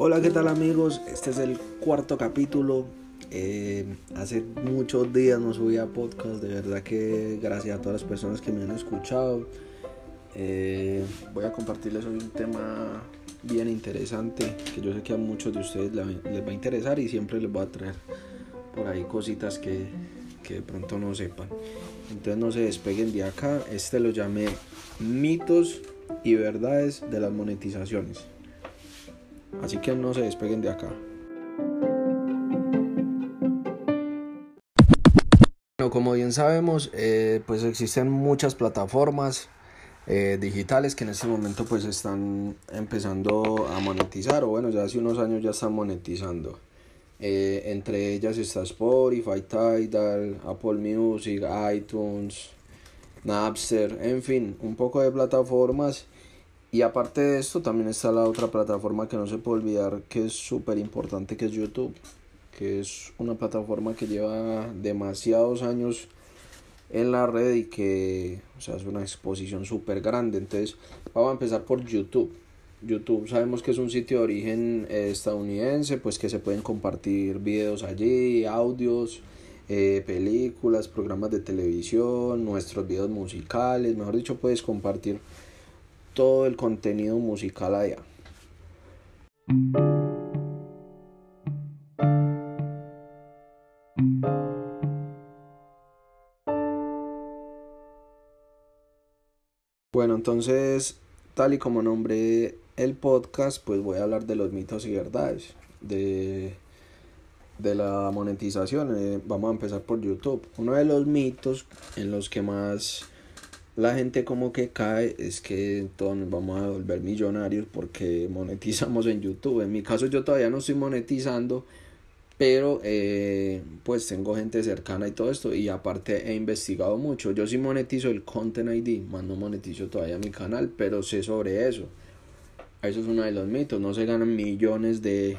Hola, ¿qué tal amigos? Este es el cuarto capítulo. Eh, hace muchos días no subía podcast, de verdad que gracias a todas las personas que me han escuchado. Eh, voy a compartirles hoy un tema bien interesante que yo sé que a muchos de ustedes les va a interesar y siempre les voy a traer por ahí cositas que, que de pronto no sepan. Entonces no se despeguen de acá. Este lo llamé mitos y verdades de las monetizaciones. Así que no se despeguen de acá. Como bien sabemos, eh, pues existen muchas plataformas eh, digitales que en este momento pues están empezando a monetizar o bueno ya hace unos años ya están monetizando eh, entre ellas está Spotify, Tidal, Apple Music, iTunes, Napster, en fin, un poco de plataformas y aparte de esto, también está la otra plataforma que no se puede olvidar que es súper importante, que es YouTube, que es una plataforma que lleva demasiados años en la red y que o sea, es una exposición súper grande. Entonces, vamos a empezar por YouTube. YouTube sabemos que es un sitio de origen eh, estadounidense, pues que se pueden compartir videos allí, audios, eh, películas, programas de televisión, nuestros videos musicales, mejor dicho, puedes compartir todo el contenido musical allá. Bueno, entonces, tal y como nombré el podcast, pues voy a hablar de los mitos y verdades, de, de la monetización. Eh, vamos a empezar por YouTube. Uno de los mitos en los que más la gente como que cae es que nos vamos a volver millonarios porque monetizamos en YouTube. En mi caso yo todavía no estoy monetizando, pero eh, pues tengo gente cercana y todo esto y aparte he investigado mucho. Yo sí monetizo el Content ID, más no monetizo todavía mi canal, pero sé sobre eso. Eso es uno de los mitos, no se ganan millones de,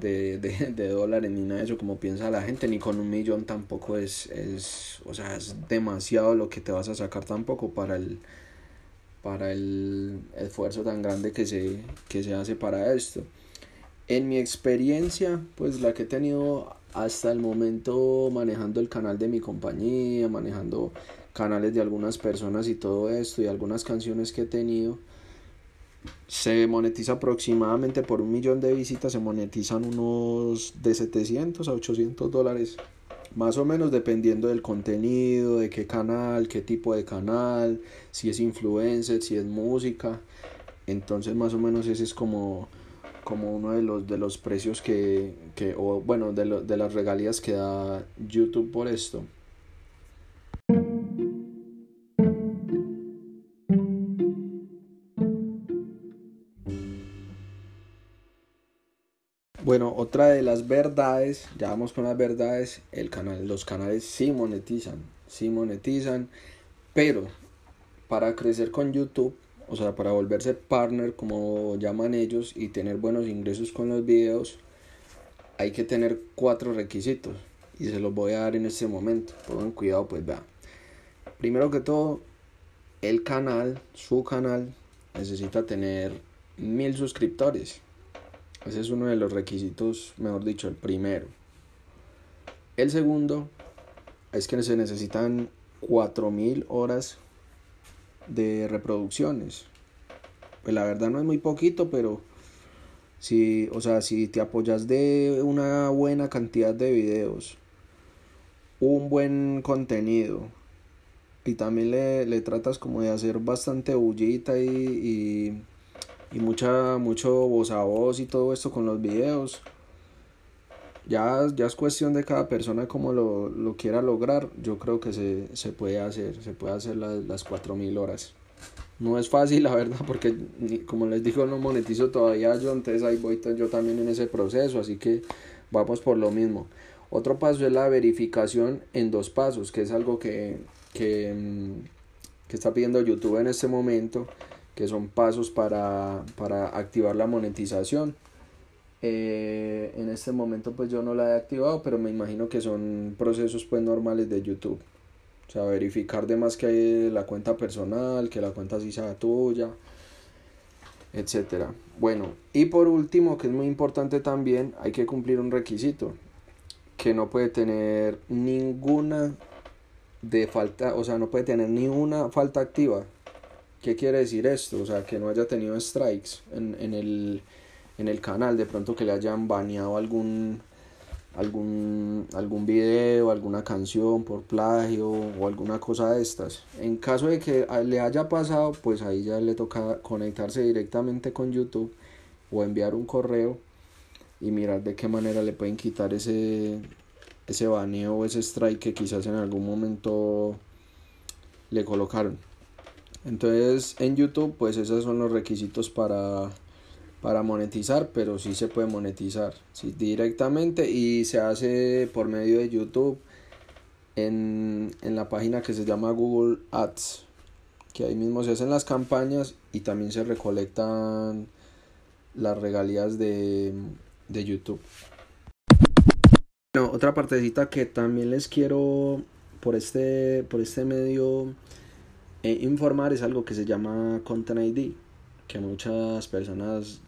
de, de, de, dólares ni nada de eso como piensa la gente, ni con un millón tampoco es, es, o sea, es demasiado lo que te vas a sacar tampoco para el, para el esfuerzo tan grande que se, que se hace para esto. En mi experiencia, pues la que he tenido hasta el momento manejando el canal de mi compañía, manejando canales de algunas personas y todo esto y algunas canciones que he tenido, se monetiza aproximadamente por un millón de visitas, se monetizan unos de 700 a 800 dólares, más o menos dependiendo del contenido, de qué canal, qué tipo de canal, si es influencer, si es música. Entonces más o menos ese es como, como uno de los, de los precios que, que o bueno, de, lo, de las regalías que da YouTube por esto. De las verdades, ya vamos con las verdades, el canal, los canales sí monetizan, sí monetizan, pero para crecer con YouTube, o sea, para volverse partner como llaman ellos y tener buenos ingresos con los videos, hay que tener cuatro requisitos y se los voy a dar en este momento. Pongan cuidado, pues vea. Primero que todo, el canal, su canal, necesita tener mil suscriptores. Ese es uno de los requisitos, mejor dicho, el primero. El segundo es que se necesitan 4.000 horas de reproducciones. Pues la verdad no es muy poquito, pero si, o sea, si te apoyas de una buena cantidad de videos, un buen contenido y también le, le tratas como de hacer bastante bullita y, y y mucha mucho voz a voz y todo esto con los videos. Ya, ya es cuestión de cada persona como lo, lo quiera lograr. Yo creo que se, se puede hacer se puede hacer las, las 4000 horas. No es fácil la verdad porque como les digo no monetizo todavía yo entonces ahí voy yo también en ese proceso así que vamos por lo mismo. Otro paso es la verificación en dos pasos que es algo que, que, que está pidiendo youtube en este momento que son pasos para, para activar la monetización. Eh, en este momento pues yo no la he activado, pero me imagino que son procesos pues normales de YouTube. O sea, verificar de más que hay la cuenta personal, que la cuenta sí sea tuya. etcétera. Bueno, y por último, que es muy importante también, hay que cumplir un requisito, que no puede tener ninguna de falta, o sea, no puede tener ni una falta activa. ¿Qué quiere decir esto? O sea, que no haya tenido strikes en, en, el, en el canal, de pronto que le hayan baneado algún, algún, algún video, alguna canción por plagio o alguna cosa de estas. En caso de que le haya pasado, pues ahí ya le toca conectarse directamente con YouTube o enviar un correo y mirar de qué manera le pueden quitar ese, ese baneo o ese strike que quizás en algún momento le colocaron. Entonces en YouTube pues esos son los requisitos para, para monetizar, pero sí se puede monetizar directamente y se hace por medio de YouTube en, en la página que se llama Google Ads, que ahí mismo se hacen las campañas y también se recolectan las regalías de, de YouTube. Otra partecita que también les quiero por este, por este medio eh, informar es algo que se llama Content ID, que muchas personas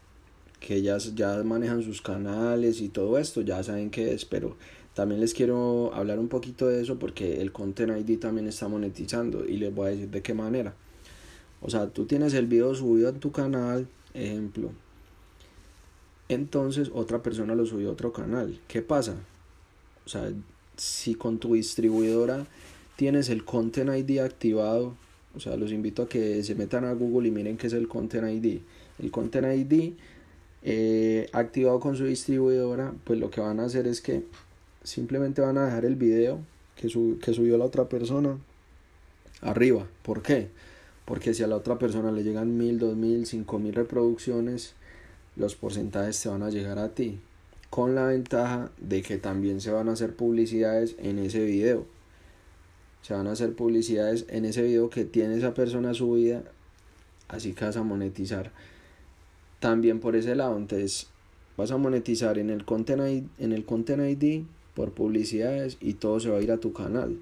que ellas ya manejan sus canales y todo esto ya saben qué es, pero también les quiero hablar un poquito de eso porque el Content ID también está monetizando y les voy a decir de qué manera. O sea, tú tienes el video subido en tu canal, ejemplo. Entonces otra persona lo subió a otro canal. ¿Qué pasa? O sea, si con tu distribuidora tienes el Content ID activado, o sea, los invito a que se metan a Google y miren qué es el Content ID. El Content ID eh, activado con su distribuidora, pues lo que van a hacer es que simplemente van a dejar el video que, que subió la otra persona arriba. ¿Por qué? Porque si a la otra persona le llegan mil, dos mil, cinco mil reproducciones, los porcentajes te van a llegar a ti con la ventaja de que también se van a hacer publicidades en ese video. Se van a hacer publicidades en ese video que tiene esa persona subida, así que vas a monetizar también por ese lado. Entonces vas a monetizar en el Content ID, en el Content ID por publicidades y todo se va a ir a tu canal,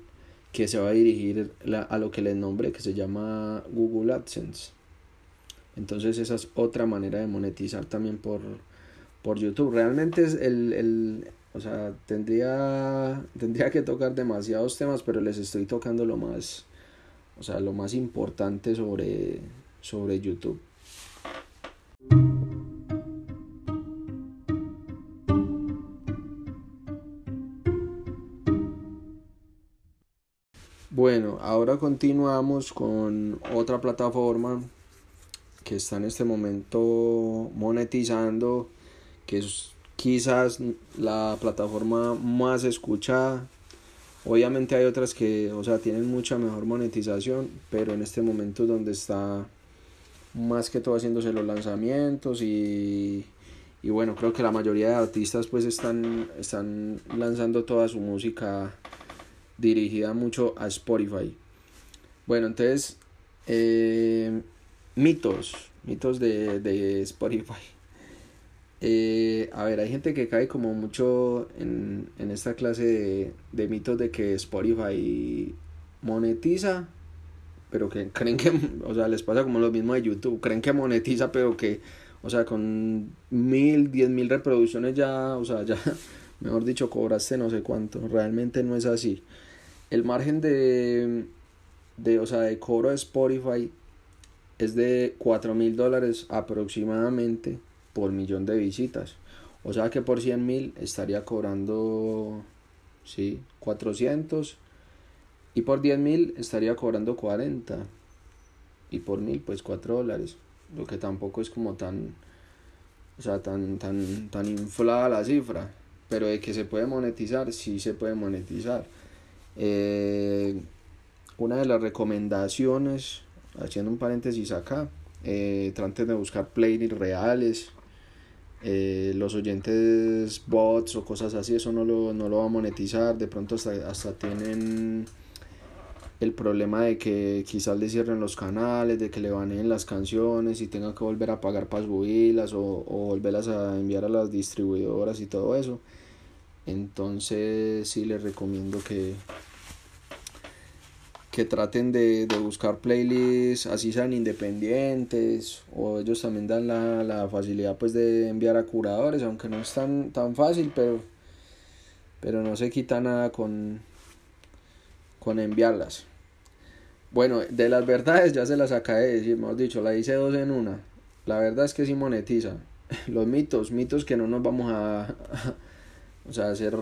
que se va a dirigir a lo que les nombre, que se llama Google AdSense. Entonces esa es otra manera de monetizar también por, por YouTube. Realmente es el, el o sea, tendría, tendría que tocar demasiados temas, pero les estoy tocando lo más, o sea, lo más importante sobre, sobre YouTube. Bueno, ahora continuamos con otra plataforma que está en este momento monetizando que es quizás la plataforma más escuchada. Obviamente hay otras que, o sea, tienen mucha mejor monetización, pero en este momento donde está más que todo haciéndose los lanzamientos y, y bueno, creo que la mayoría de artistas pues están, están lanzando toda su música dirigida mucho a Spotify. Bueno, entonces, eh, mitos, mitos de, de Spotify. Eh, a ver, hay gente que cae como mucho en, esta clase de, mitos de que Spotify monetiza, pero que creen que, o sea, les pasa como lo mismo de YouTube, creen que monetiza, pero que, o sea, con mil, diez mil reproducciones ya, o sea, ya, mejor dicho, cobraste no sé cuánto, realmente no es así. El margen de, de o sea, de cobro de Spotify es de cuatro mil dólares aproximadamente por millón de visitas. O sea que por 100 mil estaría cobrando, sí, 400. Y por 10 mil estaría cobrando 40. Y por mil, pues 4 dólares. Lo que tampoco es como tan, o sea, tan, tan, tan inflada la cifra. Pero de que se puede monetizar, sí se puede monetizar. Eh, una de las recomendaciones, haciendo un paréntesis acá, eh, traten de buscar playlists reales eh, los oyentes bots o cosas así, eso no lo, no lo va a monetizar, de pronto hasta, hasta tienen el problema de que quizás le cierren los canales, de que le baneen las canciones y tenga que volver a pagar para subirlas o, o volverlas a enviar a las distribuidoras y todo eso. Entonces sí les recomiendo que, que traten de, buscar playlists así sean independientes o ellos también dan la, la, facilidad pues de enviar a curadores aunque no es tan, tan fácil pero pero no se quita nada con con enviarlas. Bueno de las verdades ya se las acabé de hemos dicho la hice dos en una. La verdad es que sí monetiza. Los mitos mitos que no nos vamos a, o sea hacer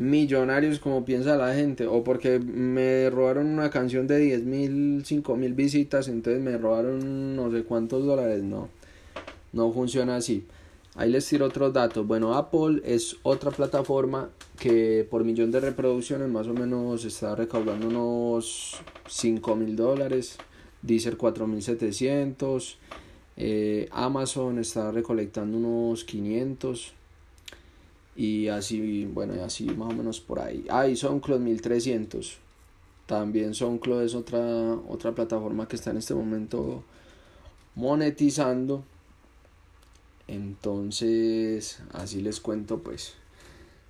millonarios como piensa la gente o porque me robaron una canción de 10 mil, 5 mil visitas, entonces me robaron no sé cuántos dólares, no, no funciona así. Ahí les tiro otros datos. Bueno, Apple es otra plataforma que por millón de reproducciones más o menos está recaudando unos 5 mil dólares. Deezer 4700. Eh, Amazon está recolectando unos 500 y así, bueno, y así más o menos por ahí. Ah, y SoundCloud 1300. También SoundCloud es otra, otra plataforma que está en este momento monetizando. Entonces, así les cuento pues.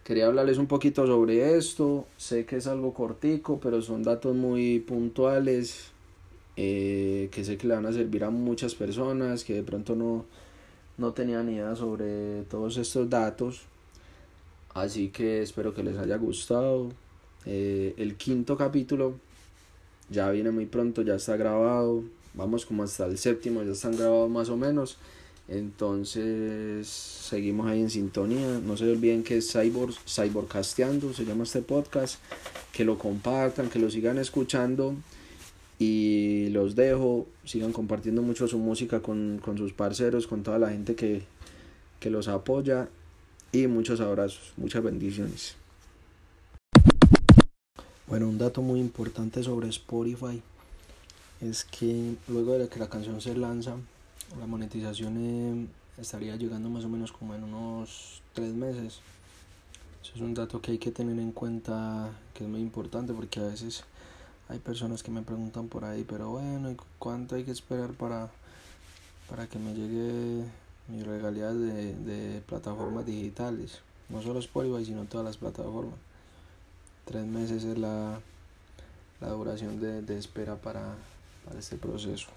Quería hablarles un poquito sobre esto. Sé que es algo cortico, pero son datos muy puntuales. Eh, que sé que le van a servir a muchas personas que de pronto no, no tenían idea sobre todos estos datos. Así que espero que les haya gustado. Eh, el quinto capítulo ya viene muy pronto, ya está grabado. Vamos como hasta el séptimo, ya están grabados más o menos. Entonces seguimos ahí en sintonía. No se olviden que es Cyborg, Cyborgcasteando, se llama este podcast. Que lo compartan, que lo sigan escuchando. Y los dejo, sigan compartiendo mucho su música con, con sus parceros, con toda la gente que, que los apoya y muchos abrazos, muchas bendiciones. Bueno, un dato muy importante sobre Spotify es que luego de que la canción se lanza, la monetización eh, estaría llegando más o menos como en unos tres meses. Eso es un dato que hay que tener en cuenta, que es muy importante porque a veces hay personas que me preguntan por ahí, pero bueno, ¿cuánto hay que esperar para, para que me llegue mis regalías de, de plataformas digitales, no solo Spotify, sino todas las plataformas. Tres meses es la, la duración de, de espera para, para este proceso.